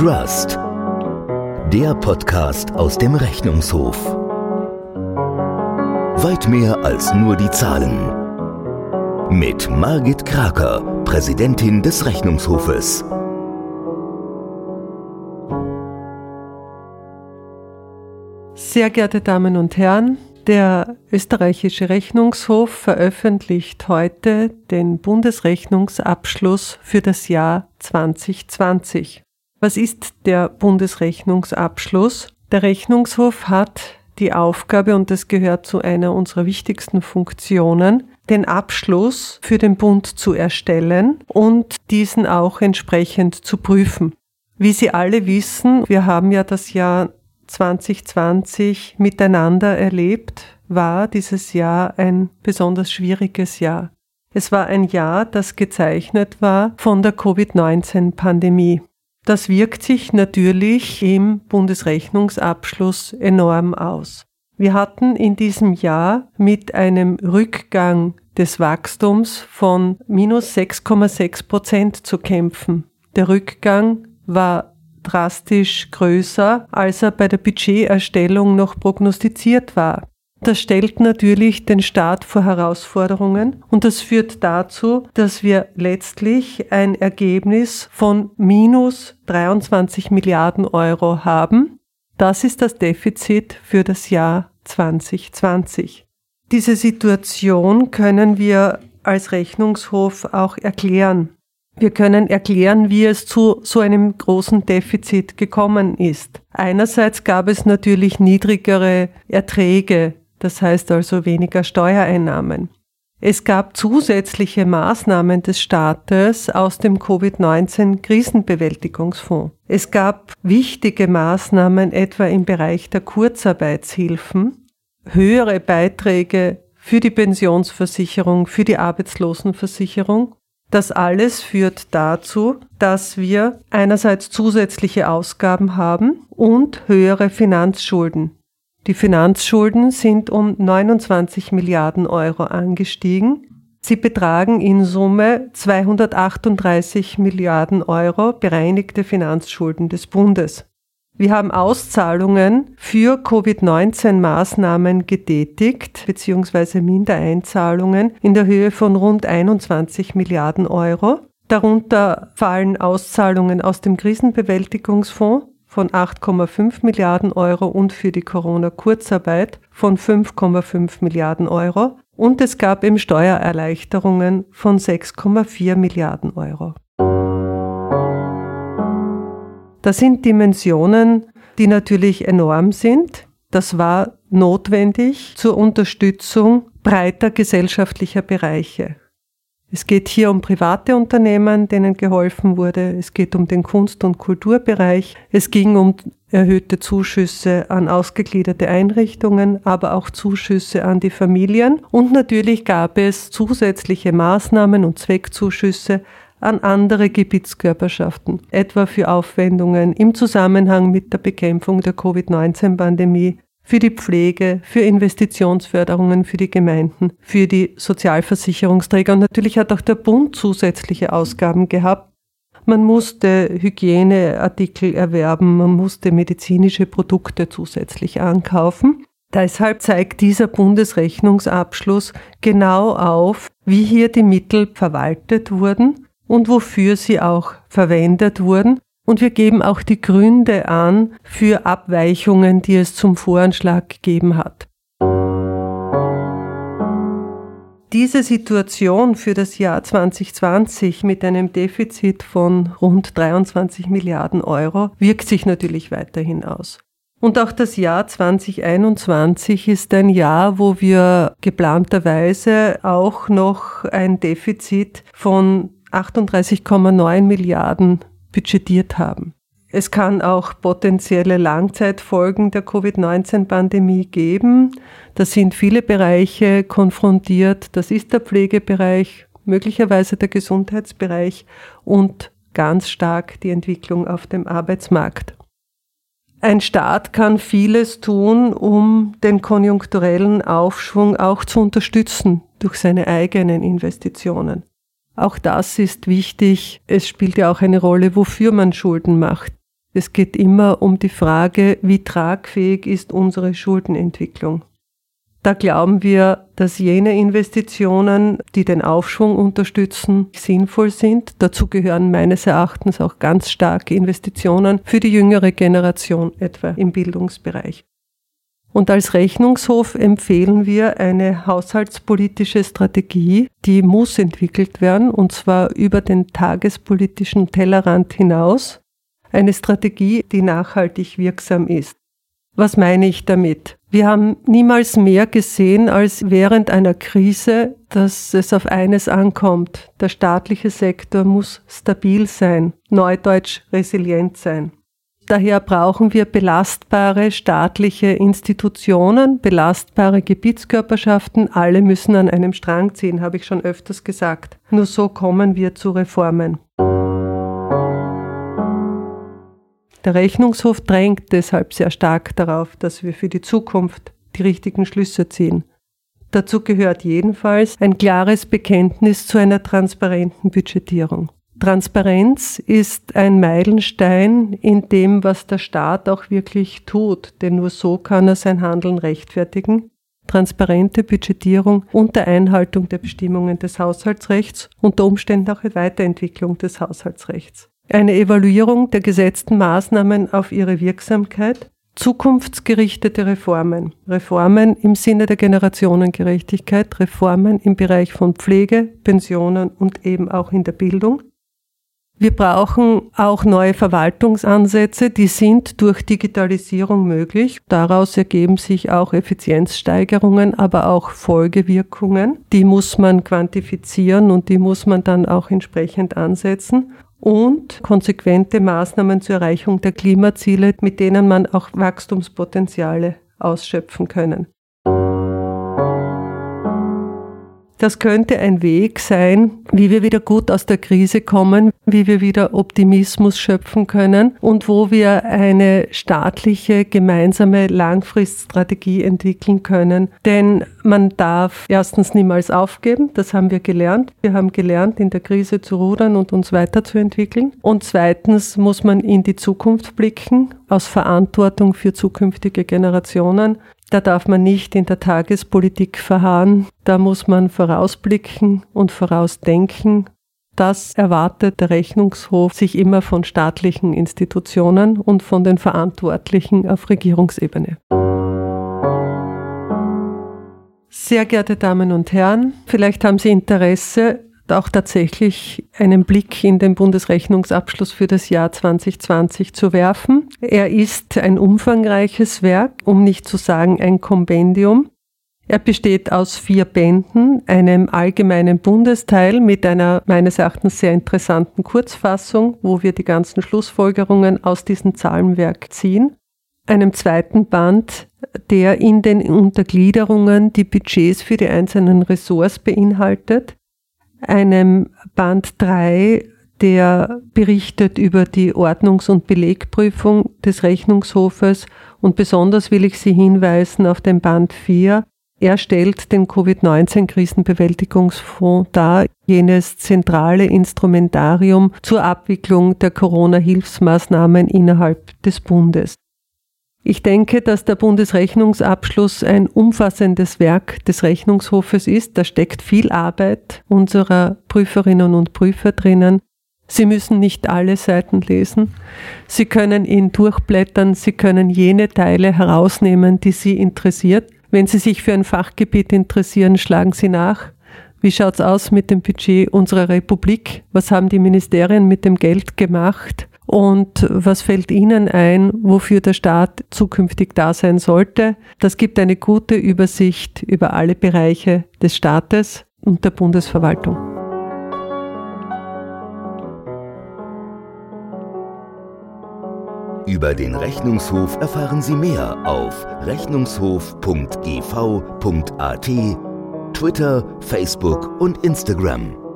Trust. Der Podcast aus dem Rechnungshof. Weit mehr als nur die Zahlen. Mit Margit Kraker, Präsidentin des Rechnungshofes. Sehr geehrte Damen und Herren, der österreichische Rechnungshof veröffentlicht heute den Bundesrechnungsabschluss für das Jahr 2020. Was ist der Bundesrechnungsabschluss? Der Rechnungshof hat die Aufgabe, und das gehört zu einer unserer wichtigsten Funktionen, den Abschluss für den Bund zu erstellen und diesen auch entsprechend zu prüfen. Wie Sie alle wissen, wir haben ja das Jahr 2020 miteinander erlebt, war dieses Jahr ein besonders schwieriges Jahr. Es war ein Jahr, das gezeichnet war von der Covid-19-Pandemie. Das wirkt sich natürlich im Bundesrechnungsabschluss enorm aus. Wir hatten in diesem Jahr mit einem Rückgang des Wachstums von minus 6,6 Prozent zu kämpfen. Der Rückgang war drastisch größer, als er bei der Budgeterstellung noch prognostiziert war. Das stellt natürlich den Staat vor Herausforderungen und das führt dazu, dass wir letztlich ein Ergebnis von minus 23 Milliarden Euro haben. Das ist das Defizit für das Jahr 2020. Diese Situation können wir als Rechnungshof auch erklären. Wir können erklären, wie es zu so einem großen Defizit gekommen ist. Einerseits gab es natürlich niedrigere Erträge, das heißt also weniger Steuereinnahmen. Es gab zusätzliche Maßnahmen des Staates aus dem Covid-19-Krisenbewältigungsfonds. Es gab wichtige Maßnahmen etwa im Bereich der Kurzarbeitshilfen, höhere Beiträge für die Pensionsversicherung, für die Arbeitslosenversicherung das alles führt dazu, dass wir einerseits zusätzliche Ausgaben haben und höhere Finanzschulden. Die Finanzschulden sind um 29 Milliarden Euro angestiegen. Sie betragen in Summe 238 Milliarden Euro bereinigte Finanzschulden des Bundes. Wir haben Auszahlungen für Covid-19-Maßnahmen getätigt, beziehungsweise Mindereinzahlungen in der Höhe von rund 21 Milliarden Euro. Darunter fallen Auszahlungen aus dem Krisenbewältigungsfonds von 8,5 Milliarden Euro und für die Corona-Kurzarbeit von 5,5 Milliarden Euro. Und es gab eben Steuererleichterungen von 6,4 Milliarden Euro. Das sind Dimensionen, die natürlich enorm sind. Das war notwendig zur Unterstützung breiter gesellschaftlicher Bereiche. Es geht hier um private Unternehmen, denen geholfen wurde. Es geht um den Kunst- und Kulturbereich. Es ging um erhöhte Zuschüsse an ausgegliederte Einrichtungen, aber auch Zuschüsse an die Familien. Und natürlich gab es zusätzliche Maßnahmen und Zweckzuschüsse an andere Gebietskörperschaften, etwa für Aufwendungen im Zusammenhang mit der Bekämpfung der Covid-19-Pandemie, für die Pflege, für Investitionsförderungen für die Gemeinden, für die Sozialversicherungsträger. Und natürlich hat auch der Bund zusätzliche Ausgaben gehabt. Man musste Hygieneartikel erwerben, man musste medizinische Produkte zusätzlich ankaufen. Deshalb zeigt dieser Bundesrechnungsabschluss genau auf, wie hier die Mittel verwaltet wurden und wofür sie auch verwendet wurden. Und wir geben auch die Gründe an für Abweichungen, die es zum Voranschlag gegeben hat. Diese Situation für das Jahr 2020 mit einem Defizit von rund 23 Milliarden Euro wirkt sich natürlich weiterhin aus. Und auch das Jahr 2021 ist ein Jahr, wo wir geplanterweise auch noch ein Defizit von 38,9 Milliarden budgetiert haben. Es kann auch potenzielle Langzeitfolgen der Covid-19-Pandemie geben. Da sind viele Bereiche konfrontiert. Das ist der Pflegebereich, möglicherweise der Gesundheitsbereich und ganz stark die Entwicklung auf dem Arbeitsmarkt. Ein Staat kann vieles tun, um den konjunkturellen Aufschwung auch zu unterstützen durch seine eigenen Investitionen. Auch das ist wichtig. Es spielt ja auch eine Rolle, wofür man Schulden macht. Es geht immer um die Frage, wie tragfähig ist unsere Schuldenentwicklung. Da glauben wir, dass jene Investitionen, die den Aufschwung unterstützen, sinnvoll sind. Dazu gehören meines Erachtens auch ganz starke Investitionen für die jüngere Generation, etwa im Bildungsbereich. Und als Rechnungshof empfehlen wir eine haushaltspolitische Strategie, die muss entwickelt werden, und zwar über den tagespolitischen Tellerrand hinaus. Eine Strategie, die nachhaltig wirksam ist. Was meine ich damit? Wir haben niemals mehr gesehen als während einer Krise, dass es auf eines ankommt. Der staatliche Sektor muss stabil sein, neudeutsch resilient sein. Daher brauchen wir belastbare staatliche Institutionen, belastbare Gebietskörperschaften. Alle müssen an einem Strang ziehen, habe ich schon öfters gesagt. Nur so kommen wir zu Reformen. Der Rechnungshof drängt deshalb sehr stark darauf, dass wir für die Zukunft die richtigen Schlüsse ziehen. Dazu gehört jedenfalls ein klares Bekenntnis zu einer transparenten Budgetierung. Transparenz ist ein Meilenstein in dem, was der Staat auch wirklich tut, denn nur so kann er sein Handeln rechtfertigen. Transparente Budgetierung unter Einhaltung der Bestimmungen des Haushaltsrechts, unter Umständen auch eine Weiterentwicklung des Haushaltsrechts eine Evaluierung der gesetzten Maßnahmen auf ihre Wirksamkeit, zukunftsgerichtete Reformen, Reformen im Sinne der Generationengerechtigkeit, Reformen im Bereich von Pflege, Pensionen und eben auch in der Bildung. Wir brauchen auch neue Verwaltungsansätze, die sind durch Digitalisierung möglich. Daraus ergeben sich auch Effizienzsteigerungen, aber auch Folgewirkungen. Die muss man quantifizieren und die muss man dann auch entsprechend ansetzen und konsequente Maßnahmen zur Erreichung der Klimaziele, mit denen man auch Wachstumspotenziale ausschöpfen können. Das könnte ein Weg sein, wie wir wieder gut aus der Krise kommen, wie wir wieder Optimismus schöpfen können und wo wir eine staatliche gemeinsame Langfriststrategie entwickeln können. Denn man darf erstens niemals aufgeben, das haben wir gelernt. Wir haben gelernt, in der Krise zu rudern und uns weiterzuentwickeln. Und zweitens muss man in die Zukunft blicken, aus Verantwortung für zukünftige Generationen. Da darf man nicht in der Tagespolitik verharren, da muss man vorausblicken und vorausdenken. Das erwartet der Rechnungshof sich immer von staatlichen Institutionen und von den Verantwortlichen auf Regierungsebene. Sehr geehrte Damen und Herren, vielleicht haben Sie Interesse auch tatsächlich einen Blick in den Bundesrechnungsabschluss für das Jahr 2020 zu werfen. Er ist ein umfangreiches Werk, um nicht zu sagen ein Kompendium. Er besteht aus vier Bänden, einem allgemeinen Bundesteil mit einer meines Erachtens sehr interessanten Kurzfassung, wo wir die ganzen Schlussfolgerungen aus diesem Zahlenwerk ziehen, einem zweiten Band, der in den Untergliederungen die Budgets für die einzelnen Ressorts beinhaltet, einem Band 3, der berichtet über die Ordnungs- und Belegprüfung des Rechnungshofes und besonders will ich Sie hinweisen auf den Band 4. Er stellt den Covid-19-Krisenbewältigungsfonds dar, jenes zentrale Instrumentarium zur Abwicklung der Corona-Hilfsmaßnahmen innerhalb des Bundes. Ich denke, dass der Bundesrechnungsabschluss ein umfassendes Werk des Rechnungshofes ist. Da steckt viel Arbeit unserer Prüferinnen und Prüfer drinnen. Sie müssen nicht alle Seiten lesen. Sie können ihn durchblättern. Sie können jene Teile herausnehmen, die Sie interessiert. Wenn Sie sich für ein Fachgebiet interessieren, schlagen Sie nach. Wie schaut's aus mit dem Budget unserer Republik? Was haben die Ministerien mit dem Geld gemacht? und was fällt Ihnen ein, wofür der Staat zukünftig da sein sollte. Das gibt eine gute Übersicht über alle Bereiche des Staates und der Bundesverwaltung. Über den Rechnungshof erfahren Sie mehr auf rechnungshof.gv.at, Twitter, Facebook und Instagram.